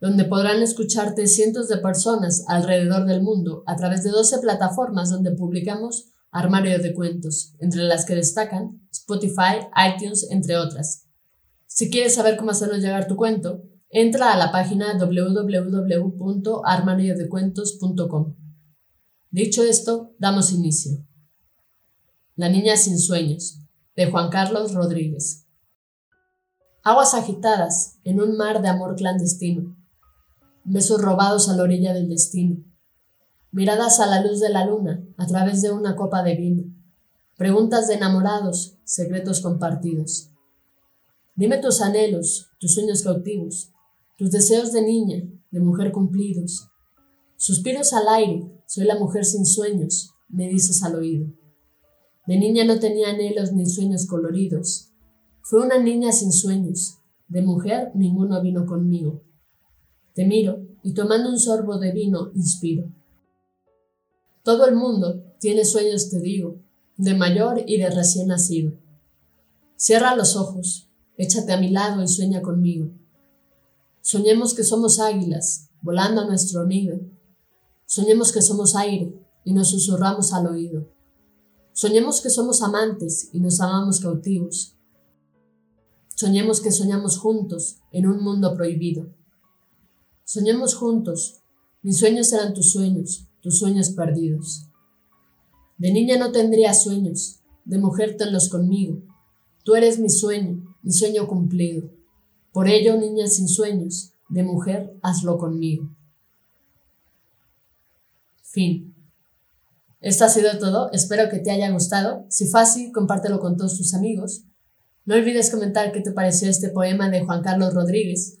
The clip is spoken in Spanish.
donde podrán escucharte cientos de personas alrededor del mundo a través de 12 plataformas donde publicamos armario de cuentos, entre las que destacan Spotify, iTunes, entre otras. Si quieres saber cómo hacernos llegar tu cuento, entra a la página www.armariodecuentos.com. Dicho esto, damos inicio. La niña sin sueños, de Juan Carlos Rodríguez. Aguas agitadas en un mar de amor clandestino besos robados a la orilla del destino, miradas a la luz de la luna a través de una copa de vino, preguntas de enamorados, secretos compartidos. Dime tus anhelos, tus sueños cautivos, tus deseos de niña, de mujer cumplidos. Suspiros al aire, soy la mujer sin sueños, me dices al oído. De niña no tenía anhelos ni sueños coloridos. Fue una niña sin sueños, de mujer ninguno vino conmigo. Te miro y tomando un sorbo de vino inspiro. Todo el mundo tiene sueños, te digo, de mayor y de recién nacido. Cierra los ojos, échate a mi lado y sueña conmigo. Soñemos que somos águilas, volando a nuestro nido. Soñemos que somos aire y nos susurramos al oído. Soñemos que somos amantes y nos amamos cautivos. Soñemos que soñamos juntos en un mundo prohibido. Soñemos juntos. Mis sueños serán tus sueños, tus sueños perdidos. De niña no tendría sueños, de mujer tenlos conmigo. Tú eres mi sueño, mi sueño cumplido. Por ello, niña sin sueños, de mujer hazlo conmigo. Fin. Esto ha sido todo, espero que te haya gustado. Si fue así, compártelo con todos tus amigos. No olvides comentar qué te pareció este poema de Juan Carlos Rodríguez